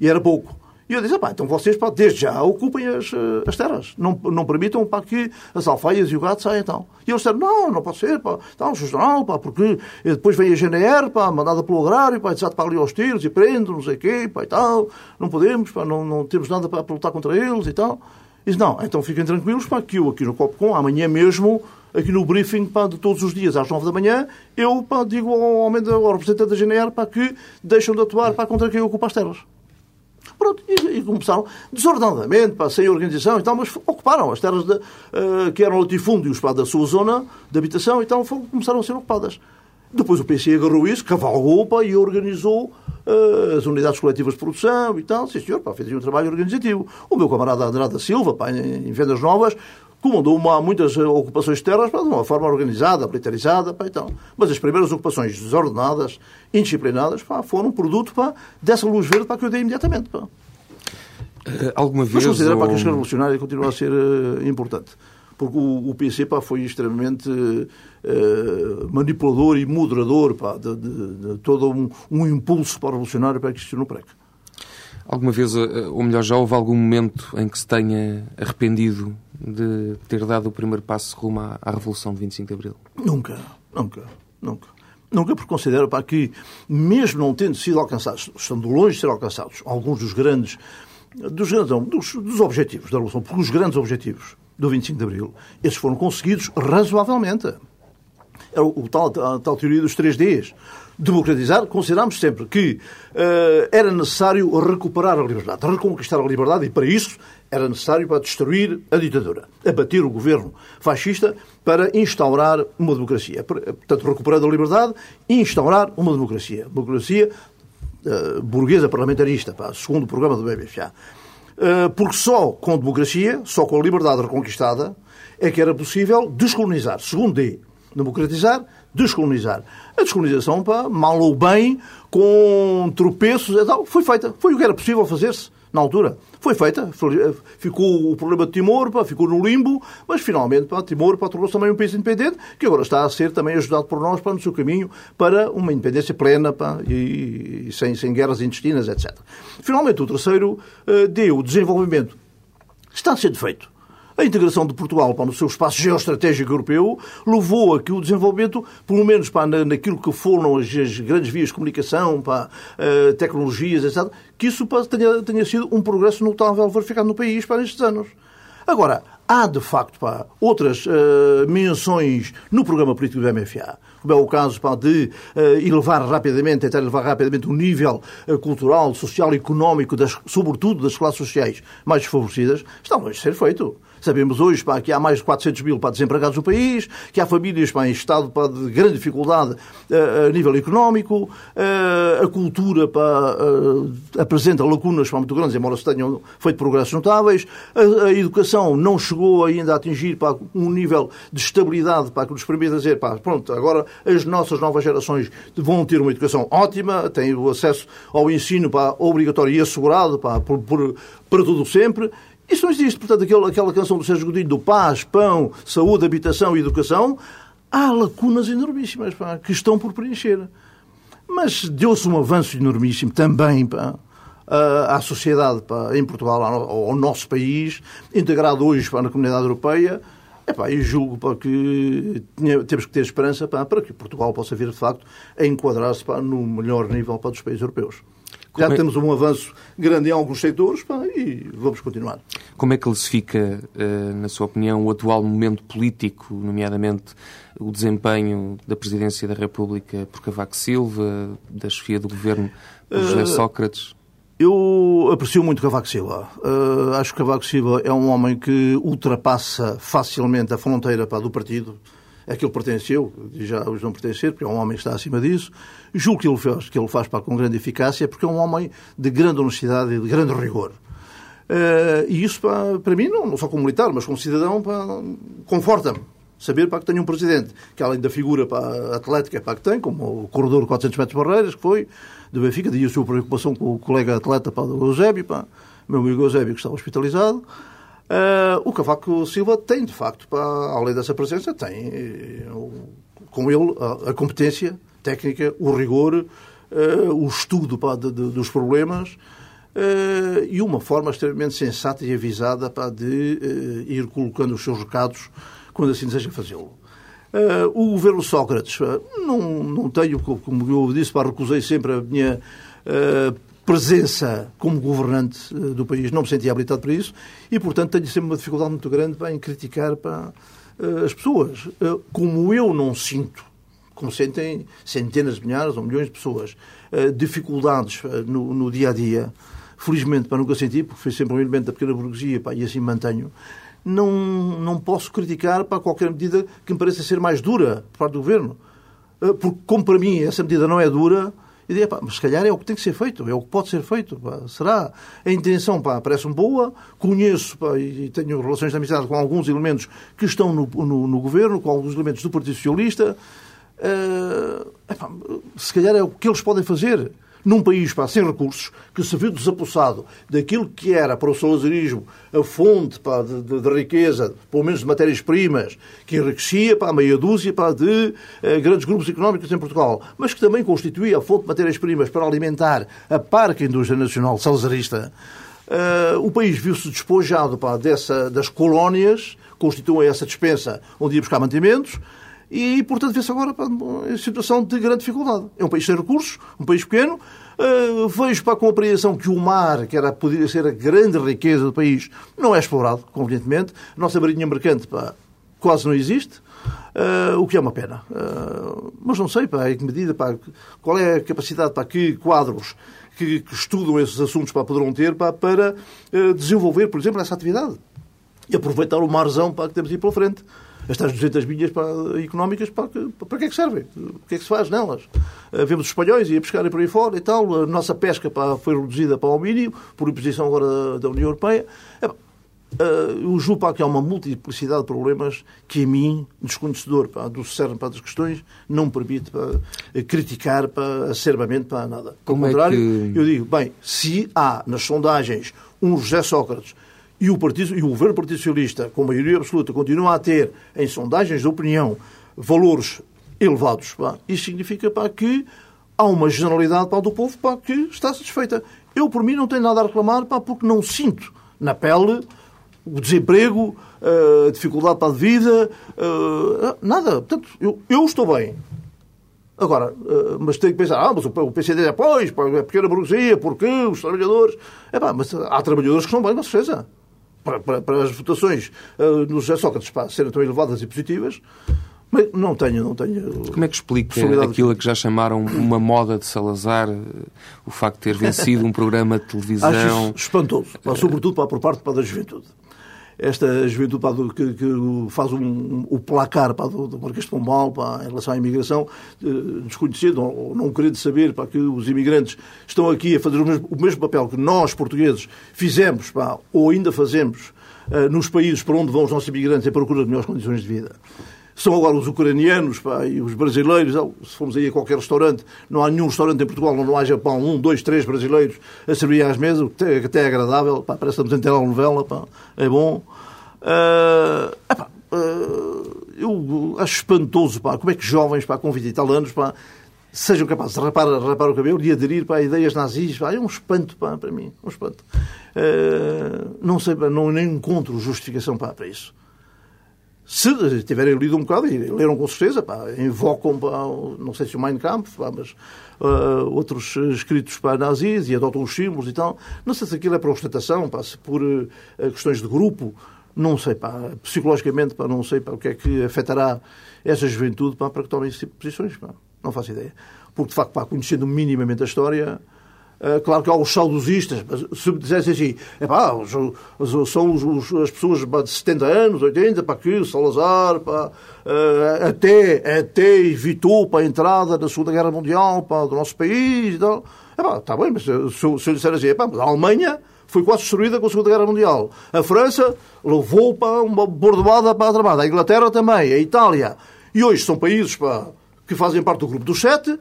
E era pouco. E eu disse, pá, então vocês, pá, desde já, ocupem as, eh, as terras. Não, não permitam pá, que as alfaias e o gado saiam, então. E eles disseram, não, não pode ser, pá, então, não, pá, porque depois vem a GNR, pá, mandada pelo agrário, pá, desate para ali aos tiros e prende, não sei o quê, pá, e tal. Não podemos, pá, não, não temos nada para, lutar contra eles e tal. E disse, não, então fiquem tranquilos, pá, que eu aqui no Copcom, amanhã mesmo, aqui no briefing pá, de todos os dias, às nove da manhã, eu pá, digo ao, homem, ao representante da GNR pá, que deixam de atuar pá, contra quem ocupa as terras. Pronto, e, e começaram desordenadamente, pá, sem organização e tal, mas ocuparam as terras de, uh, que eram latifúndios pá, da sua zona de habitação e tal, foram, começaram a ser ocupadas. Depois o PC agarrou isso, cavalgou pá, e organizou uh, as unidades coletivas de produção e tal. Sim, senhor, pá, fez um trabalho organizativo. O meu camarada Andrade Silva, pá, em, em Vendas Novas, comandou uma, muitas ocupações de terras de uma forma organizada, militarizada, pá, e tal. Mas as primeiras ocupações desordenadas, indisciplinadas, pá, foram produto pá, dessa luz verde pá, que eu dei imediatamente. Pá. Uh, alguma vez. Mas considero ou... pá, que a esquerda revolucionária continua a ser uh, importante porque o, o PC pá, foi extremamente uh, manipulador e moderador pá, de, de, de todo um, um, impulso para revolucionário para que existiu no PREC. Alguma vez, eh, ou melhor, já houve algum momento em que se tenha arrependido de ter dado o primeiro passo rumo à, à Revolução de 25 de Abril? Nunca, nunca, nunca. Nunca, porque considero pá, que, mesmo não tendo sido alcançados, estando longe de ser alcançados, alguns dos grandes, dos, grandes dos, dos objetivos da Revolução, porque os grandes objetivos do 25 de Abril, esses foram conseguidos razoavelmente. É o, tal, a tal teoria dos 3Ds. Democratizar, consideramos sempre que uh, era necessário recuperar a liberdade, reconquistar a liberdade, e para isso era necessário para destruir a ditadura, abater o governo fascista para instaurar uma democracia. Portanto, recuperar a liberdade instaurar uma democracia. Democracia uh, burguesa parlamentarista, pá, segundo o programa do BBFA. Eh, porque só com democracia, só com a liberdade reconquistada, é que era possível descolonizar. Segundo D, democratizar, descolonizar. A descolonização, pá, mal ou bem, com tropeços e tal, foi feita. Foi o que era possível fazer-se na altura. Foi feita, ficou o problema de Timor, pá, ficou no limbo, mas finalmente pá, Timor tornou-se também um país independente, que agora está a ser também ajudado por nós para no seu caminho para uma independência plena pá, e, e sem, sem guerras intestinas, etc. Finalmente, o terceiro uh, deu o desenvolvimento. Está sendo feito a integração de Portugal para no seu espaço geoestratégico europeu levou a que o desenvolvimento, pelo menos para naquilo que foram as, grandes vias de comunicação, para uh, tecnologias, etc., que isso tenha, tenha sido um progresso notável verificado no país para estes anos. Agora, há de facto pá, outras uh, menções no programa político do MFA, como é o caso pá, de uh, elevar rapidamente, tentar elevar rapidamente o nível uh, cultural, social e económico, das, sobretudo das classes sociais mais desfavorecidas, está longe de ser feito. Sabemos hoje pá, que há mais de 400 mil pá, desempregados no país, que há famílias pá, em estado pá, de grande dificuldade uh, a nível económico, uh, a cultura pá, uh, apresenta lacunas pá, muito grandes, embora se tenham feito progressos notáveis, a, a educação não chegou ainda a atingir pá, um nível de estabilidade pá, que nos permite dizer, pá, pronto, agora as nossas novas gerações vão ter uma educação ótima, têm o acesso ao ensino pá, obrigatório e assegurado pá, por, por, para tudo sempre, isso não existe. Portanto, aquela, aquela canção do Sérgio Godinho do paz, pão, saúde, habitação e educação, há lacunas enormíssimas pá, que estão por preencher. Mas deu-se um avanço enormíssimo também pá, à sociedade pá, em Portugal, ao, nosso país, integrado hoje pá, na comunidade europeia. Epá, e julgo pá, que temos que ter esperança pá, para que Portugal possa vir, de facto, a enquadrar-se no melhor nível para dos países europeus. Já é... temos um avanço grande em alguns setores pá, e vamos continuar. Como é que classifica, eh, na sua opinião, o atual momento político, nomeadamente o desempenho da Presidência da República por Cavaco Silva, da chefia do Governo por José uh... Sócrates? Eu aprecio muito Cavaco Silva. Uh, acho que Cavaco Silva é um homem que ultrapassa facilmente a fronteira pá, do partido a que ele pertenceu, já hoje não pertencer, porque é um homem que está acima disso. Julgo que ele faz, que ele faz para com grande eficácia, porque é um homem de grande honestidade e de grande rigor. Uh, e isso, para, para mim, não, não, só como militar, mas como cidadão, conforta-me. Saber para que tenha um presidente que, além da figura para, atlética para que tem, como o corredor de 400 metros barreiras, que foi, do Benfica, daí a sua preocupação com o colega atleta para o Eusébio, para, meu amigo Eusébio, que está hospitalizado. Uh, o Cavaco Silva tem, de facto, para, além dessa presença, tem uh, com ele a, a, competência técnica, o rigor, uh, o estudo de, de, dos problemas e uma forma extremamente sensata e avisada para de ir colocando os seus recados quando assim deseja fazê-lo. o governo Sócrates, não, não tenho, como eu disse, para recusei sempre a minha presença como governante eh, do país, não me sentia habilitado para isso e, portanto, tenho sempre uma dificuldade muito grande em criticar para, uh, as pessoas, uh, como eu não sinto, como sentem centenas de milhares ou milhões de pessoas, dificuldades no, no, dia a dia, felizmente para nunca senti, porque foi sempre um elemento da pequena burguesia pá, e assim mantenho, não, não posso criticar para qualquer medida que me pareça ser mais dura por parte do governo. Porque, como para mim essa medida não é dura, e pá, mas se calhar é o que tem que ser feito, é o que pode ser feito. Pá. Será? A intenção parece-me boa, conheço pá, e tenho relações de amizade com alguns elementos que estão no, no, no governo, com alguns elementos do Partido Socialista. Uh, epá, se calhar é o que eles podem fazer num país sem recursos, que se viu desapossado daquilo que era para o salazarismo a fonte de, de, de, riqueza, pelo menos de matérias-primas, que enriquecia pá, meia dúzia de eh, grandes grupos económicos em Portugal, mas que também constituía a fonte de matérias-primas para alimentar a parca indústria nacional salazarista. Uh, o país viu-se despojado pá, dessa, das colónias, constituem essa dispensa onde ia buscar mantimentos, e, portanto, vê-se agora em situação de grande dificuldade. É um país sem recursos, um país pequeno. Uh, vejo com a apreensão que o mar, que era, poderia ser a grande riqueza do país, não é explorado, convenientemente. A nossa marinha mercante pá, quase não existe. Uh, o que é uma pena. Uh, mas não sei pá, em que medida, pá, qual é a capacidade para que quadros que, que, estudam esses assuntos pá, poderão ter pá, para desenvolver, por exemplo, essa atividade. E aproveitar o marzão pá, que temos aí pela frente estas 200 milhas para, económicas, para, para que é que servem? O que é que se faz nelas? Uh, vemos os espanhóis e a pescarem por aí fora e tal. A nossa pesca pá, foi reduzida para o mínimo, por imposição agora da, União Europeia. É, uh, eu julgo pá, que há uma multiplicidade de problemas que a mim, desconhecedor pá, do cerne pá, das questões, não me permite pá, criticar pá, acerbamente para nada. Pelo é contrário, é que... eu digo, bem, se há nas sondagens um José Sócrates e o, partido, e o governo Partido Socialista, com maioria absoluta, continua a ter, em sondagens de opinião, valores elevados, pá, isso significa pá, que há uma generalidade pá, do povo pá, que está satisfeita. Eu, por mim, não tenho nada a reclamar pá, porque não sinto na pele o desemprego, a dificuldade para a vida, nada. Portanto, eu, eu estou bem. Agora, mas tenho que pensar, ah, mas o PCD é, pois, é pequena burguesia, porque os trabalhadores... É pá, mas há trabalhadores que estão bem, com certeza para, para, para as votações uh, no José Sócrates para serem tão elevadas e positivas, mas não tenho, não tenho. Como é que explica aquilo que já chamaram uma moda de Salazar, o facto de ter vencido um programa de televisão? Acho espantoso, sobretudo para, por parte para da juventude esta juventude pá, que, que, faz um, o placar pá, do, do Marquês de Pombal pá, em relação à imigração, eh, desconhecido ou não querendo saber pá, que os imigrantes estão aqui a fazer o mesmo, o mesmo papel que nós, portugueses, fizemos pá, ou ainda fazemos eh, nos países para onde vão os nossos imigrantes em procura de melhores condições de vida são agora os ucranianos pá, e os brasileiros. Se formos aí a qualquer restaurante, não há nenhum restaurante em Portugal não haja pão, um, dois, três brasileiros a servir às mesas, o que até é agradável. Pá, parece que estamos a uma novela, pá, é bom. Uh, epá, uh, eu acho espantoso pá, como é que jovens pá, com 20 e tal anos pá, sejam capazes de rapar, rapar o cabelo e aderir para ideias nazis. Pá, é um espanto pá, para mim. Um espanto. Uh, não sei, pá, não, nem encontro justificação pá, para isso se tiverem lido um bocado, e leram com certeza, pá, invocam, pá, não sei se o Mein Kampf, pá, mas uh, outros escritos para nazis e adotam os símbolos e tal. Não sei se aquilo é para ostentação, pá, se por uh, questões de grupo, não sei, pá, psicologicamente, pá, não sei pá, o que é que afetará essa juventude pá, para que tomem esse tipo de posições. Pá. Não faço ideia. Porque, de facto, pá, conhecendo minimamente a história, claro que há os saudosistas, mas se me dissessem assim, epá, os, os, são os, as pessoas de 70 anos, 80, para que Salazar pá, uh, até, até evitou para a entrada da Segunda Guerra Mundial pá, do nosso país e tal. Epá, está bem, mas se, se eu disser assim, epá, a Alemanha foi quase destruída com a Segunda Guerra Mundial. A França levou para uma bordoada para a tramada. A Inglaterra também, a Itália. E hoje são países pá, que fazem parte do grupo dos sete.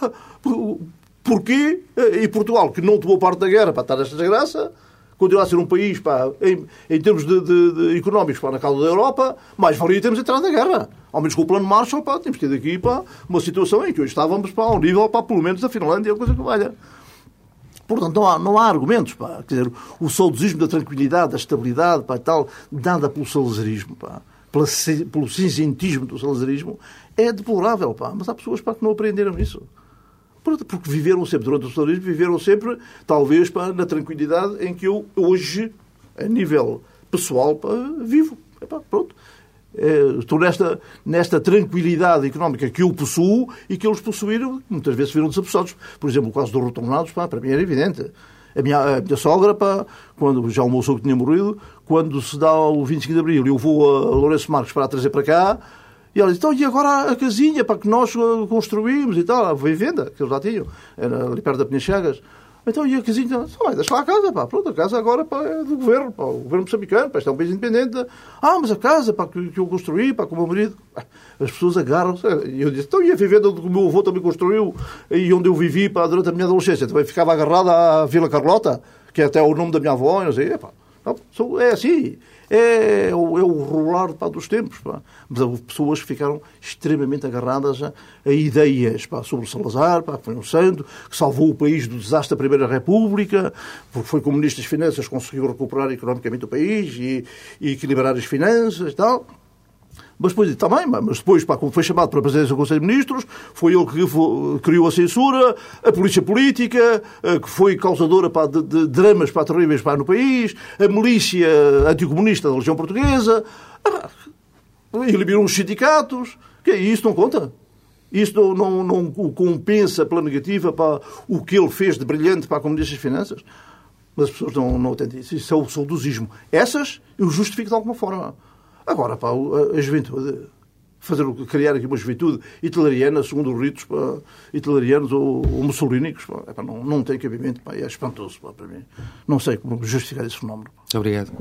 Porquê? Eh, e Portugal, que não tomou parte da guerra para estar nesta desgraça, continua a ser um país, pá, em, em termos de, de, de económicos, pá, na causa da Europa, mais valia termos entrado na guerra. Ao menos com o plano Marshall, pá, temos tido aqui pá, uma situação em que hoje estávamos pá, ao nível, pá, pelo menos, da Finlândia, coisa que valha. Portanto, não há, não há argumentos. Pá. Quer dizer, o saudosismo da tranquilidade, da estabilidade, pá, tal, nada pelo salazarismo, pá, pela, pelo cinzentismo do salazarismo, é deplorável. Pá. Mas há pessoas pá, que não aprenderam isso porque viveram sempre, durante o socialismo, viveram sempre, talvez, pá, na tranquilidade em que eu hoje, a nível pessoal, pá, vivo. Epá, pronto. É, estou nesta, nesta tranquilidade económica que eu possuo e que eles possuíram, muitas vezes viram desapossados. Por exemplo, o caso dos retornados, pá, para mim era evidente. A minha, a minha sogra, pá, quando já o meu sogro tinha morrido, quando se dá o 25 de Abril, eu vou a Lourenço Marques para a trazer para cá, e ela diz, então, e agora a casinha para que nós uh, construímos e tal, a venda, que eles já tinham, era ali perto da Pinha Chagas. Então, e a casinha? Só vai, deixa lá a casa, pá. Pronto, a casa agora pá, é do governo, pá, o governo moçambicano, pá, isto é um país independente. Ah, mas a casa, pá, que, que eu construí, pá, com o meu marido. As pessoas agarram-se. E eu disse, então, e a vivenda onde o meu avô também construiu e onde eu vivi, pá, durante a minha adolescência? Também ficava agarrada à Vila Carlota, que é até o nome da minha avó, e não sei, pá. Não, é assim. É, é, o, é o rolar pá, dos tempos. Pá. Mas houve pessoas que ficaram extremamente agarradas a, a ideias pá, sobre Salazar, pá, que foi um santo, que salvou o país do desastre da Primeira República, porque foi como Ministro das Finanças, conseguiu recuperar economicamente o país e, e equilibrar as finanças e tal. Mas depois, também, mas depois, pá, como foi chamado para a presidência do Conselho de Ministros, foi ele que criou a censura, a polícia política, eh, que foi causadora pá, de, de dramas pá, terríveis pá, no país, a milícia anticomunista da Legião Portuguesa, ah, eliminou os sindicatos. Que é isso? Não conta? Isso não, não, não compensa pela negativa para o que ele fez de brilhante para a Comunidade das Finanças? Mas as pessoas não, não entendem isso. Isso é o saudosismo. Essas eu justifico de alguma forma. Agora, pá, a, a juventude, fazer, criar aqui uma juventude hitleriana, segundo os ritos pá, ou, ou mussolínicos, pá, pá, não, não tem cabimento, pá, é espantoso pá, para mim. Não sei como justificar esse fenómeno. Muito obrigado.